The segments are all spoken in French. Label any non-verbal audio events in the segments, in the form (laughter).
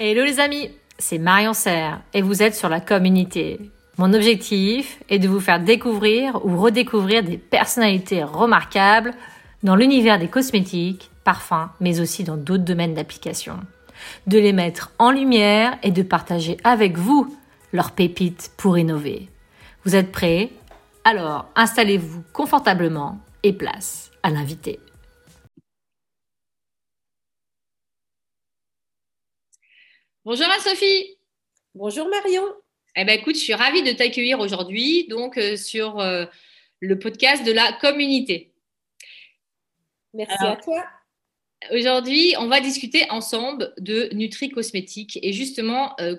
Hello les amis, c'est Marion Serre et vous êtes sur la communauté. Mon objectif est de vous faire découvrir ou redécouvrir des personnalités remarquables dans l'univers des cosmétiques, parfums, mais aussi dans d'autres domaines d'application. De les mettre en lumière et de partager avec vous leurs pépites pour innover. Vous êtes prêts? Alors installez-vous confortablement et place à l'invité. Bonjour Anne-Sophie. Bonjour Marion. Eh ben écoute, je suis ravie de t'accueillir aujourd'hui donc euh, sur euh, le podcast de la communauté. Merci à toi. Aujourd'hui, on va discuter ensemble de Nutri Cosmétique et justement, euh,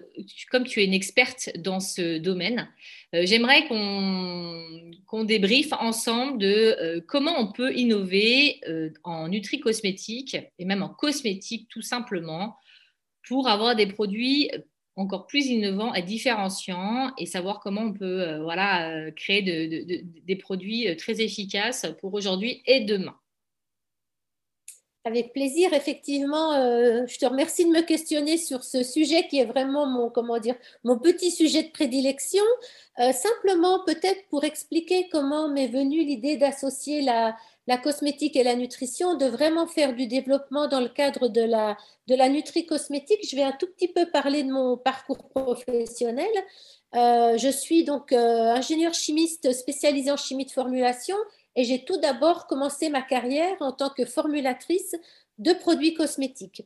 comme tu es une experte dans ce domaine, j'aimerais qu'on débriefe ensemble de comment on peut innover en Nutri Cosmétique et même en cosmétique tout simplement pour avoir des produits encore plus innovants et différenciants et savoir comment on peut euh, voilà, euh, créer des produits euh, très efficaces pour aujourd'hui et demain. Avec plaisir, effectivement. je te remercie de me questionner sur ce sujet qui est vraiment mon, comment dire, mon petit sujet de prédilection. simplement, peut-être pour expliquer comment m'est venue l'idée d'associer la, cosmétique et la nutrition, de vraiment faire du développement dans le cadre de la, de la nutri-cosmétique. Je vais un tout petit peu parler de mon parcours professionnel. Euh, je suis donc euh, ingénieur chimiste spécialisé en chimie de formulation et j'ai tout d'abord commencé ma carrière en tant que formulatrice de produits cosmétiques.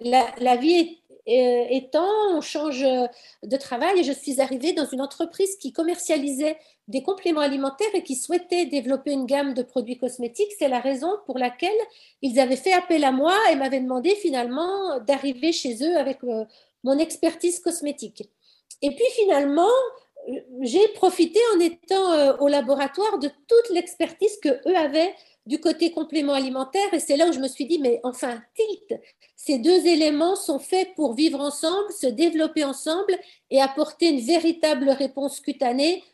La, vie étant, on change de travail et je suis arrivée dans une entreprise qui commercialisait des compléments alimentaires et qui souhaitait développer une gamme de produits cosmétiques. C'est la raison pour laquelle ils avaient fait appel à moi et m'avaient demandé finalement d'arriver chez eux avec euh, mon expertise cosmétique. Et puis finalement, j'ai profité en étant euh, au laboratoire de toute l'expertise que eux avaient du côté complément alimentaire. Et c'est là où je me suis dit, mais enfin, tilt, ces deux éléments sont faits pour vivre ensemble, se développer ensemble et apporter une véritable réponse cutanée.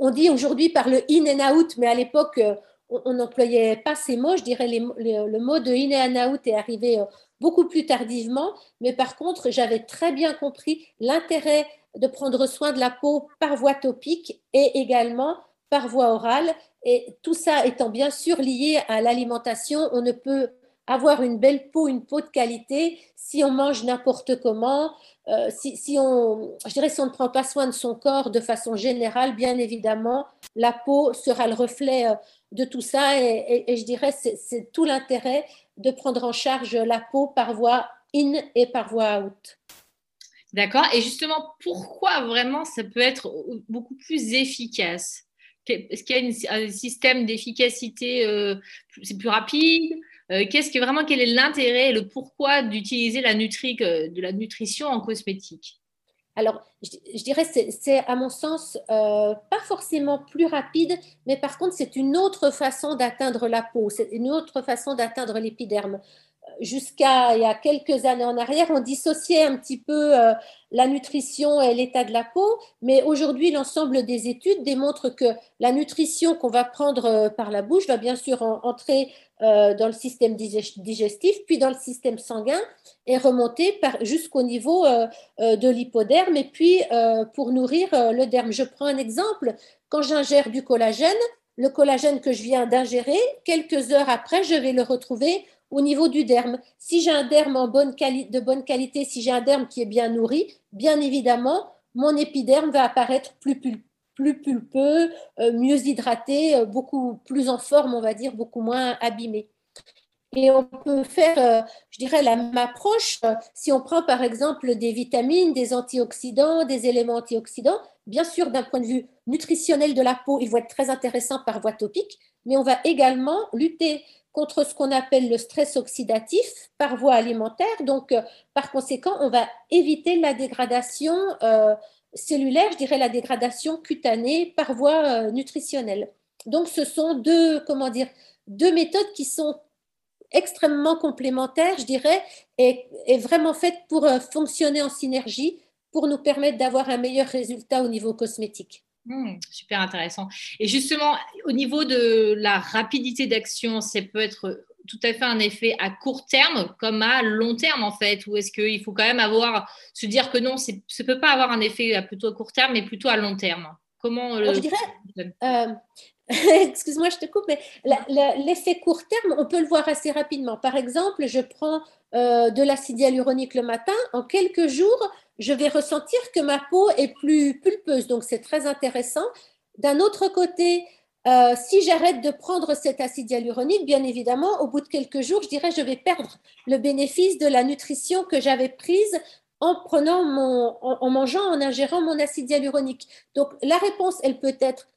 On dit aujourd'hui par le in and out, mais à l'époque, euh, on n'employait pas ces mots. Je dirais le mot de in and out est arrivé euh, beaucoup plus tardivement. Mais par contre, j'avais très bien compris l'intérêt de prendre soin de la peau par voie topique et également par voie orale. Et tout ça étant bien sûr lié à l'alimentation, on ne peut avoir une belle peau, une peau de qualité si on mange n'importe comment, euh, si, on, je dirais, si on ne prend pas soin de son corps de façon générale, bien évidemment, la peau sera le reflet euh, de tout ça. Et, et je dirais, c'est tout l'intérêt de prendre en charge la peau par voie in et par voie out. D'accord. Et justement, pourquoi vraiment ça peut être beaucoup plus efficace? Est-ce qu'il y a un système d'efficacité, euh, c'est plus rapide? Euh, Qu'est-ce que vraiment quel est l'intérêt et le pourquoi d'utiliser la nutri, euh, de la nutrition en cosmétique? Alors, je, dirais c'est à mon sens pas forcément plus rapide, mais par contre c'est une autre façon d'atteindre la peau, c'est une autre façon d'atteindre l'épiderme jusqu'à il y a quelques années en arrière, on dissociait un petit peu euh, la nutrition et l'état de la peau, mais aujourd'hui, l'ensemble des études démontrent que la nutrition qu'on va prendre euh, par la bouche va bien sûr entrer euh, dans le système digestif, puis dans le système sanguin et remonter jusqu'au niveau de l'hypoderme et puis pour nourrir le derme. Je prends un exemple. Quand j'ingère du collagène, le collagène que je viens d'ingérer, quelques heures après, je vais le retrouver au niveau du derme. Si j'ai un derme en bonne de bonne qualité, si j'ai un derme qui est bien nourri, bien évidemment, mon épiderme va apparaître plus, pulpeux, euh, mieux hydraté, euh, beaucoup plus en forme, on va dire, beaucoup moins abîmé. Et on peut faire, euh, je dirais, la même approche si on prend par exemple des vitamines, des antioxydants, des éléments antioxydants. Bien sûr, d'un point de vue nutritionnel de la peau, ils vont être très intéressants par voie topique, mais on va également lutter contre ce qu'on appelle le stress oxydatif par voie alimentaire. Donc, euh, par conséquent, on va éviter la dégradation euh, cellulaire, je dirais la dégradation cutanée par voie euh, nutritionnelle. Donc, ce sont deux, comment dire, deux méthodes qui sont extrêmement complémentaires, je dirais, et, et vraiment faites pour fonctionner en synergie pour nous permettre d'avoir un meilleur résultat au niveau cosmétique. Hmm, super intéressant. Et justement, au niveau de la rapidité d'action, ça peut être tout à fait un effet à court terme comme à long terme en fait Ou est-ce qu'il faut quand même avoir, se dire que non, ça ne peut pas avoir un effet plutôt à court terme, mais plutôt à long terme? Comment Je dirais, euh, (laughs) excuse-moi, je te coupe, mais l'effet court terme, on peut le voir assez rapidement. Par exemple, je prends euh, de l'acide hyaluronique le matin, en quelques jours, je vais ressentir que ma peau est plus pulpeuse, donc c'est très intéressant. D'un autre côté, euh, si j'arrête de prendre cet acide hyaluronique, bien évidemment, au bout de quelques jours, je dirais je vais perdre le bénéfice de la nutrition que j'avais prise en prenant mon, en, mangeant, en ingérant mon acide hyaluronique. Donc la réponse, elle peut être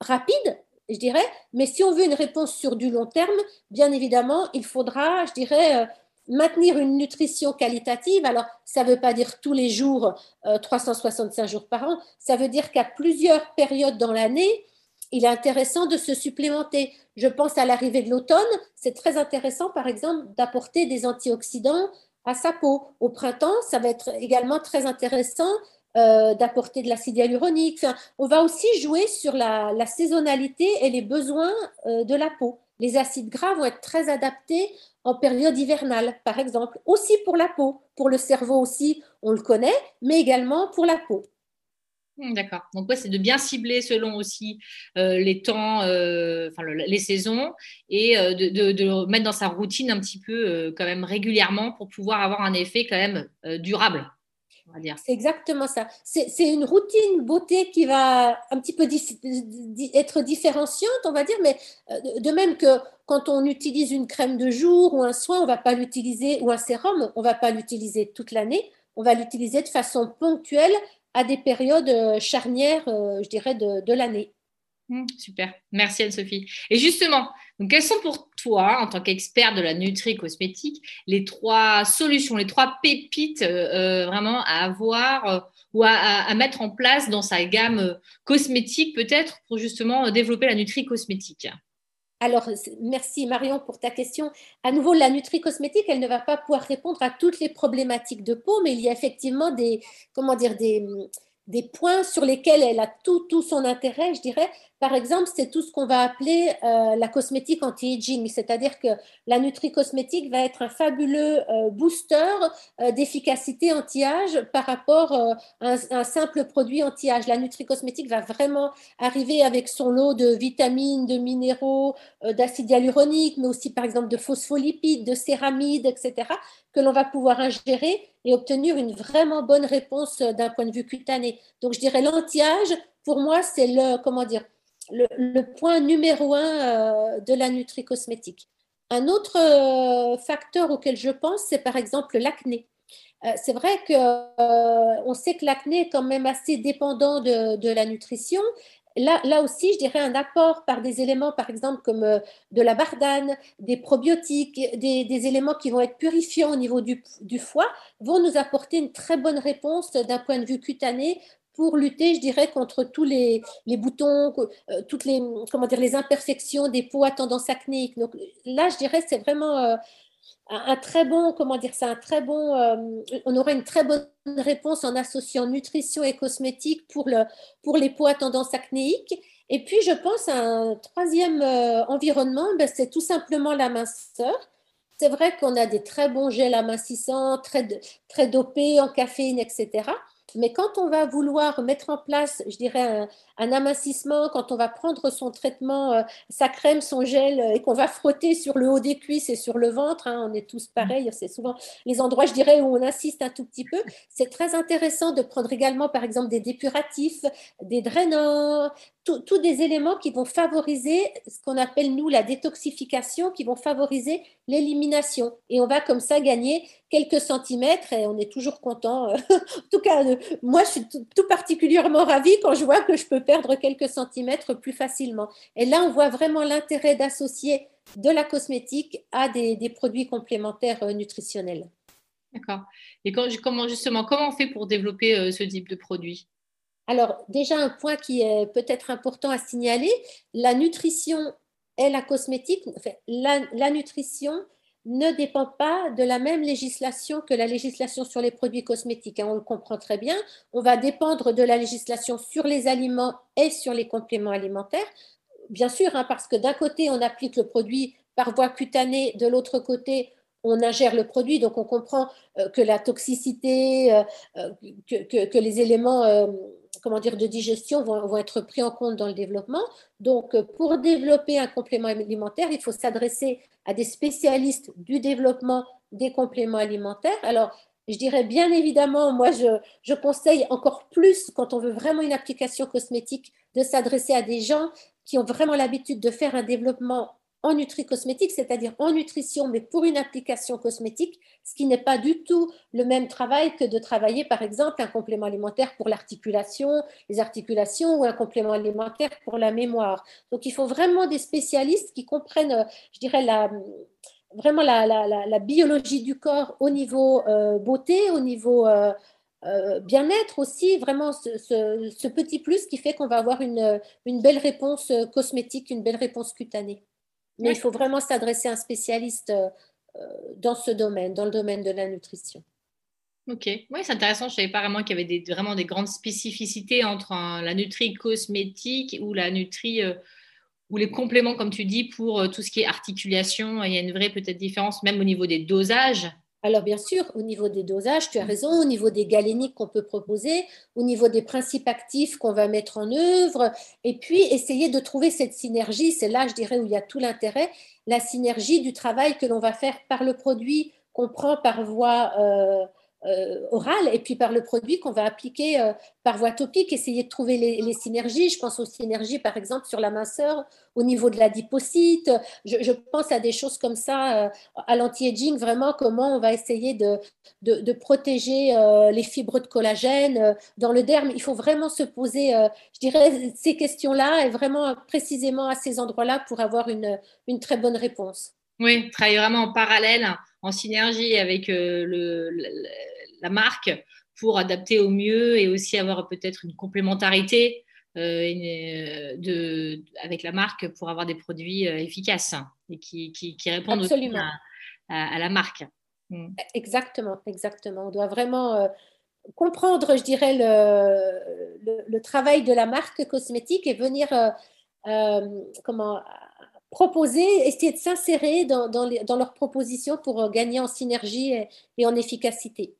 rapide, je dirais, mais si on veut une réponse sur du long terme, bien évidemment, il faudra, je dirais, euh, maintenir une nutrition qualitative. Alors, ça ne veut pas dire tous les jours, 365 euh, jours par an, ça veut dire qu'à plusieurs périodes dans l'année, il est intéressant de se supplémenter. Je pense à l'arrivée de l'automne, c'est très intéressant, par exemple, d'apporter des antioxydants à sa peau. Au printemps, ça va être également très intéressant euh, d'apporter de l'acide hyaluronique. on va aussi jouer sur la, saisonnalité et les besoins euh, de la peau. Les acides gras vont être très adaptés en période hivernale, par exemple, aussi pour la peau. Pour le cerveau aussi, on le connaît, mais également pour la peau. Hmm, d'accord. Donc, ouais, c'est de bien cibler selon aussi euh, les temps, enfin, les saisons, et de, de, le mettre dans sa routine un petit peu quand même régulièrement pour pouvoir avoir un effet quand même durable. C'est exactement ça. C'est une routine beauté qui va un petit peu être différenciante, on va dire, mais de même que quand on utilise une crème de jour ou un soin, on va pas l'utiliser, ou un sérum, on va pas l'utiliser toute l'année, on va l'utiliser de façon ponctuelle à des périodes euh, charnières, euh, je dirais, de, l'année. Mmh, super, merci Anne-Sophie. Et justement, quelles sont pour toi, en tant qu'expert de la nutri cosmétique, les trois solutions, les trois pépites euh, vraiment à avoir ou à, mettre en place dans sa gamme cosmétique peut-être pour justement développer la nutri cosmétique alors, merci Marion pour ta question. À nouveau, la nutri-cosmétique, elle ne va pas pouvoir répondre à toutes les problématiques de peau, mais il y a effectivement des, comment dire, des points sur lesquels elle a tout, tout son intérêt, je dirais. Par exemple, c'est tout ce qu'on va appeler euh, la cosmétique anti-aging, c'est-à-dire que la nutri-cosmétique va être un fabuleux euh, booster euh, d'efficacité anti-âge par rapport à un, simple produit anti-âge. La nutri-cosmétique va vraiment arriver avec son lot de vitamines, de minéraux, d'acide hyaluronique, mais aussi par exemple de phospholipides, de céramides, etc., que l'on va pouvoir ingérer et obtenir une vraiment bonne réponse d'un point de vue cutané. Donc, je dirais l'anti-âge, pour moi, c'est le, comment dire, le, point numéro un euh, de la nutri-cosmétique. Un autre euh, facteur auquel je pense, c'est par exemple l'acné. Euh, c'est vrai qu'on sait que l'acné est quand même assez dépendant de, la nutrition. Là, aussi, je dirais un apport par des éléments, par exemple, comme de la bardane, des probiotiques, des, éléments qui vont être purifiants au niveau du, foie, vont nous apporter une très bonne réponse d'un point de vue cutané pour lutter, je dirais, contre tous les, boutons, euh, toutes les, comment dire, les imperfections des peaux à tendance acnéique. Donc là, je dirais, c'est vraiment euh, un, très bon, comment dire ça, un très bon, euh, on aura une très bonne réponse en associant nutrition et cosmétique pour, le, pour les peaux à tendance acnéique. Et puis, je pense à un troisième environnement, ben, c'est tout simplement la minceur. C'est vrai qu'on a des très bons gels amincissants, très, très dopés en caféine, etc. Mais quand on va vouloir mettre en place, je dirais, un, amincissement, quand on va prendre son traitement, euh, sa crème, son gel, euh, et qu'on va frotter sur le haut des cuisses et sur le ventre, hein, on est tous pareils, c'est souvent les endroits, je dirais, où on insiste un tout petit peu. C'est très intéressant de prendre également, par exemple, des dépuratifs, des drainants, tous des éléments qui vont favoriser ce qu'on appelle, nous, la détoxification, qui vont favoriser l'élimination. Et on va comme ça gagner quelques centimètres et on est toujours content. (laughs) en tout cas, euh, moi, je suis tout particulièrement ravie quand je vois que je peux perdre quelques centimètres plus facilement. Et là, on voit vraiment l'intérêt d'associer de la cosmétique à des, produits complémentaires euh, nutritionnels. D'accord. Et quand, comment justement, comment on fait pour développer euh, ce type de produit? Alors, déjà, un point qui est peut-être important à signaler, la nutrition et la cosmétique, la, nutrition ne dépend pas de la même législation que la législation sur les produits cosmétiques. Hein. on le comprend très bien. On va dépendre de la législation sur les aliments et sur les compléments alimentaires. Bien sûr, hein, parce que d'un côté, on applique le produit par voie cutanée, de l'autre côté, on ingère le produit, donc on comprend euh, que la toxicité, euh, euh, que, les éléments comment dire, de digestion vont, être pris en compte dans le développement. Donc, pour développer un complément alimentaire, il faut s'adresser à des spécialistes du développement des compléments alimentaires. Alors, je dirais bien évidemment, moi, je, je conseille encore plus, quand on veut vraiment une application cosmétique, de s'adresser à des gens qui ont vraiment l'habitude de faire un développement en nutri-cosmétique, c'est-à-dire en nutrition, mais pour une application cosmétique, ce qui n'est pas du tout le même travail que de travailler, par exemple, un complément alimentaire pour l'articulation, les articulations, ou un complément alimentaire pour la mémoire. Donc, il faut vraiment des spécialistes qui comprennent, je dirais, vraiment la, biologie du corps au niveau euh, beauté, au niveau euh, euh, bien-être aussi, vraiment ce, petit plus qui fait qu'on va avoir une belle réponse cosmétique, une belle réponse cutanée. Mais il faut vraiment s'adresser à un spécialiste euh, euh, dans ce domaine, dans le domaine de la nutrition. Ok, oui, c'est intéressant. Je ne savais pas vraiment qu'il y avait des, vraiment des grandes spécificités entre la nutri cosmétique ou la nutri euh, ou les compléments, comme tu dis, pour tout ce qui est articulation. Il y a une vraie peut-être différence, même au niveau des dosages. Alors bien sûr, au niveau des dosages, tu as raison, au niveau des galéniques qu'on peut proposer, au niveau des principes actifs qu'on va mettre en œuvre, et puis essayer de trouver cette synergie, c'est là, je dirais, où il y a tout l'intérêt, la synergie du travail que l'on va faire par le produit qu'on prend par voie euh, euh, orale et puis par le produit qu'on va appliquer euh, par voie topique, essayer de trouver les, synergies. Je pense aux synergies, par exemple, sur la minceur, au niveau de la dipocyte. Je, pense à des choses comme ça, euh, à l'anti-aging, vraiment, comment on va essayer de, de, protéger les fibres de collagène dans le derme. Il faut vraiment se poser, je dirais, ces questions-là et vraiment précisément à ces endroits-là pour avoir une, une très bonne réponse. Oui, travailler vraiment en parallèle, en synergie avec le la marque pour adapter au mieux et aussi avoir peut-être une complémentarité euh, de, avec la marque pour avoir des produits euh, efficaces et qui, qui, répondent aussi à, la marque. Mm. Exactement, exactement. On doit vraiment euh, comprendre, je dirais, le, le, travail de la marque cosmétique et venir comment proposer, essayer de s'insérer dans, dans, dans, leurs propositions pour gagner en synergie et en efficacité.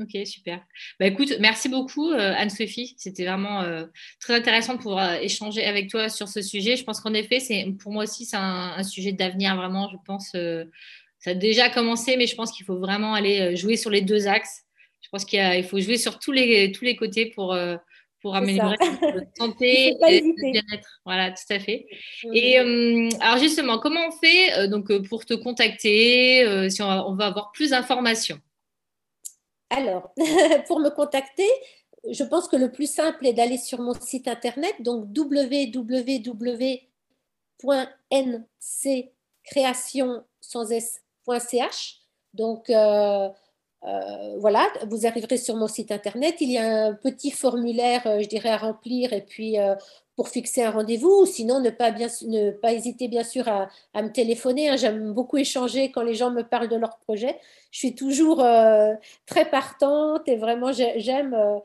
Ok, super. Bah, écoute, merci beaucoup euh, Anne-Sophie. C'était vraiment euh, très intéressant pour euh, échanger avec toi sur ce sujet. Je pense qu'en effet, c'est pour moi aussi, c'est un, sujet d'avenir vraiment. Je pense ça a déjà commencé, mais je pense qu'il faut vraiment aller jouer sur les deux axes. Je pense qu'il faut jouer sur tous les, tous les côtés pour, pour améliorer notre (laughs) santé et notre bien-être. Voilà, tout à fait. Et alors justement, comment on fait donc, pour te contacter si on on va avoir plus d'informations? Alors, (laughs) pour me contacter, je pense que le plus simple est d'aller sur mon site internet, donc www.ncréation.ch. Donc, euh, euh, voilà, vous arriverez sur mon site internet. Il y a un petit formulaire, euh, je dirais, à remplir et puis pour fixer un rendez-vous. Sinon, ne pas, bien, ne pas hésiter bien sûr à, me téléphoner. Hein. J'aime beaucoup échanger quand les gens me parlent de leur projet. Je suis toujours euh, très partante et vraiment j'aime. Euh,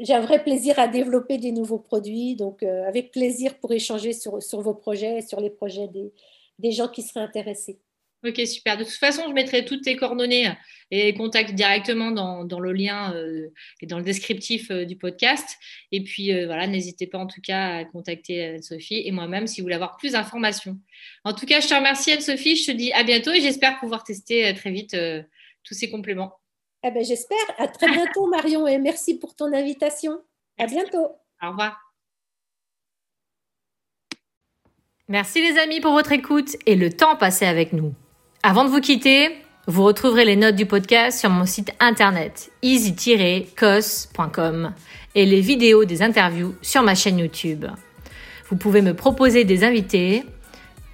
j'ai un vrai plaisir à développer des nouveaux produits, donc euh, avec plaisir pour échanger sur, sur vos projets, sur les projets des, des gens qui seraient intéressés. Ok, super. De toute façon, je mettrai toutes tes coordonnées et contacts directement dans, dans le lien euh, et dans le descriptif euh, du podcast. Et puis, euh, voilà, n'hésitez pas en tout cas à contacter Anne-Sophie et moi-même si vous voulez avoir plus d'informations. En tout cas, je te remercie Anne-Sophie. Je te dis à bientôt et j'espère pouvoir tester très vite tous ces compléments. Eh ben, j'espère. À très bientôt, Marion, et merci pour ton invitation. À bientôt. Au revoir. Merci les amis pour votre écoute et le temps passé avec nous. Avant de vous quitter, vous retrouverez les notes du podcast sur mon site internet easy-cos.com et les vidéos des interviews sur ma chaîne YouTube. Vous pouvez me proposer des invités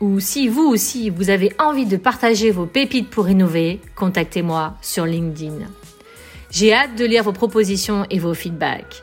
ou si vous aussi vous avez envie de partager vos pépites pour innover, contactez-moi sur LinkedIn. J'ai hâte de lire vos propositions et vos feedbacks.